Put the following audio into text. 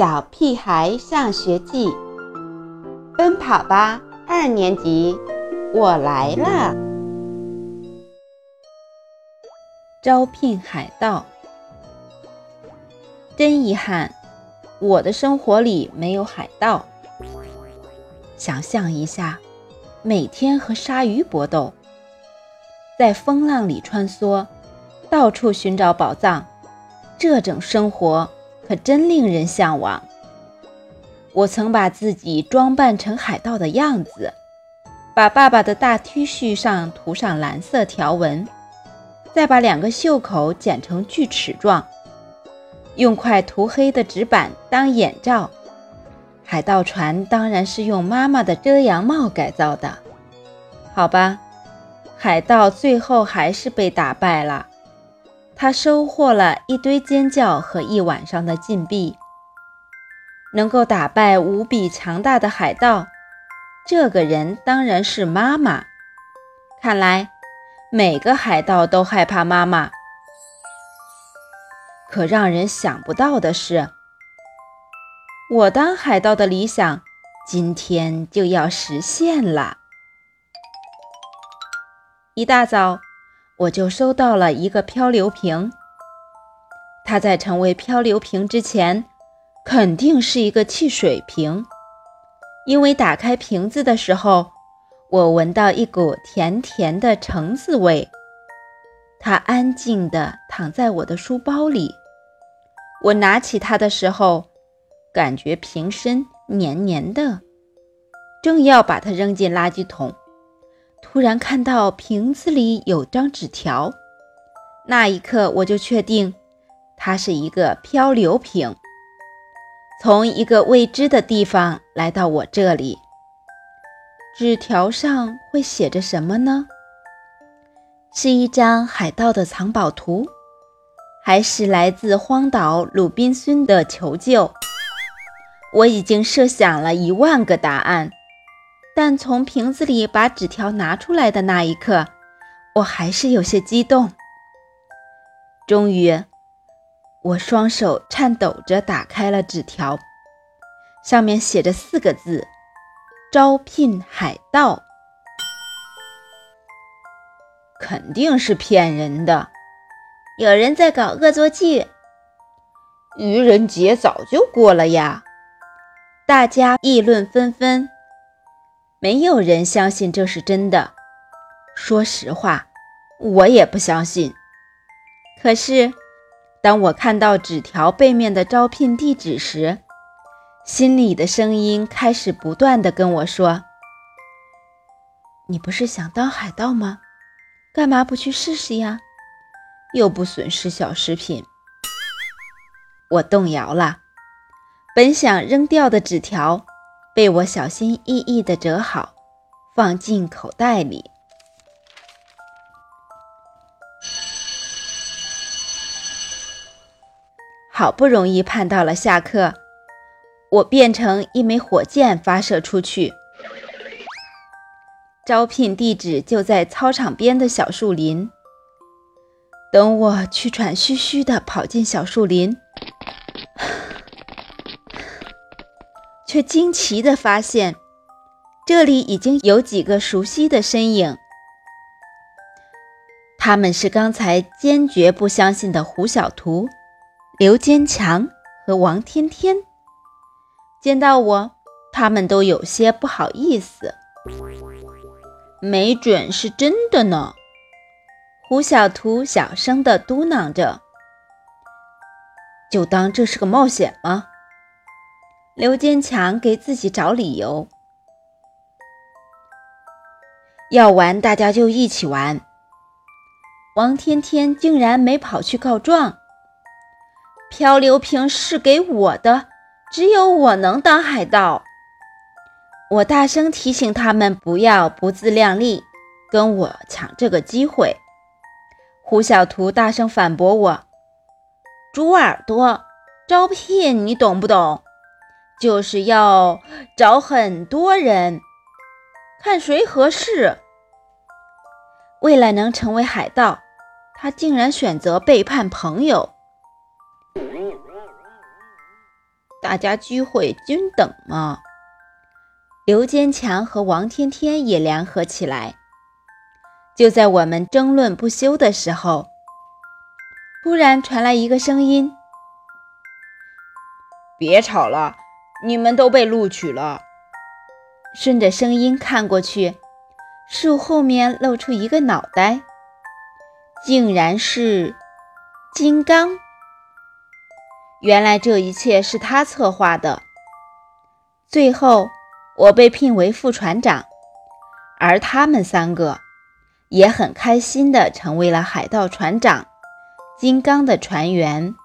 小屁孩上学记》，奔跑吧二年级，我来了！招聘海盗，真遗憾，我的生活里没有海盗。想象一下，每天和鲨鱼搏斗，在风浪里穿梭，到处寻找宝藏，这种生活。可真令人向往。我曾把自己装扮成海盗的样子，把爸爸的大 T 恤上涂上蓝色条纹，再把两个袖口剪成锯齿状，用块涂黑的纸板当眼罩。海盗船当然是用妈妈的遮阳帽改造的。好吧，海盗最后还是被打败了。他收获了一堆尖叫和一晚上的禁闭。能够打败无比强大的海盗，这个人当然是妈妈。看来每个海盗都害怕妈妈。可让人想不到的是，我当海盗的理想今天就要实现了。一大早。我就收到了一个漂流瓶。它在成为漂流瓶之前，肯定是一个汽水瓶，因为打开瓶子的时候，我闻到一股甜甜的橙子味。它安静地躺在我的书包里。我拿起它的时候，感觉瓶身黏黏的，正要把它扔进垃圾桶。突然看到瓶子里有张纸条，那一刻我就确定，它是一个漂流瓶，从一个未知的地方来到我这里。纸条上会写着什么呢？是一张海盗的藏宝图，还是来自荒岛鲁滨逊的求救？我已经设想了一万个答案。但从瓶子里把纸条拿出来的那一刻，我还是有些激动。终于，我双手颤抖着打开了纸条，上面写着四个字：“招聘海盗。”肯定是骗人的，有人在搞恶作剧。愚人节早就过了呀，大家议论纷纷。没有人相信这是真的。说实话，我也不相信。可是，当我看到纸条背面的招聘地址时，心里的声音开始不断的跟我说：“你不是想当海盗吗？干嘛不去试试呀？又不损失小食品。”我动摇了，本想扔掉的纸条。被我小心翼翼地折好，放进口袋里。好不容易盼到了下课，我变成一枚火箭发射出去。招聘地址就在操场边的小树林。等我气喘吁吁地跑进小树林。却惊奇地发现，这里已经有几个熟悉的身影。他们是刚才坚决不相信的胡小图、刘坚强和王天天。见到我，他们都有些不好意思。没准是真的呢，胡小图小声地嘟囔着：“就当这是个冒险吗？”刘坚强给自己找理由，要玩大家就一起玩。王天天竟然没跑去告状。漂流瓶是给我的，只有我能当海盗。我大声提醒他们不要不自量力，跟我抢这个机会。胡小图大声反驳我：“猪耳朵，招聘你懂不懂？”就是要找很多人，看谁合适。为了能成为海盗，他竟然选择背叛朋友。大家机会均等嘛。刘坚强和王天天也联合起来。就在我们争论不休的时候，突然传来一个声音：“别吵了，你们都被录取了。”顺着声音看过去，树后面露出一个脑袋，竟然是金刚。原来这一切是他策划的。最后，我被聘为副船长，而他们三个也很开心地成为了海盗船长金刚的船员。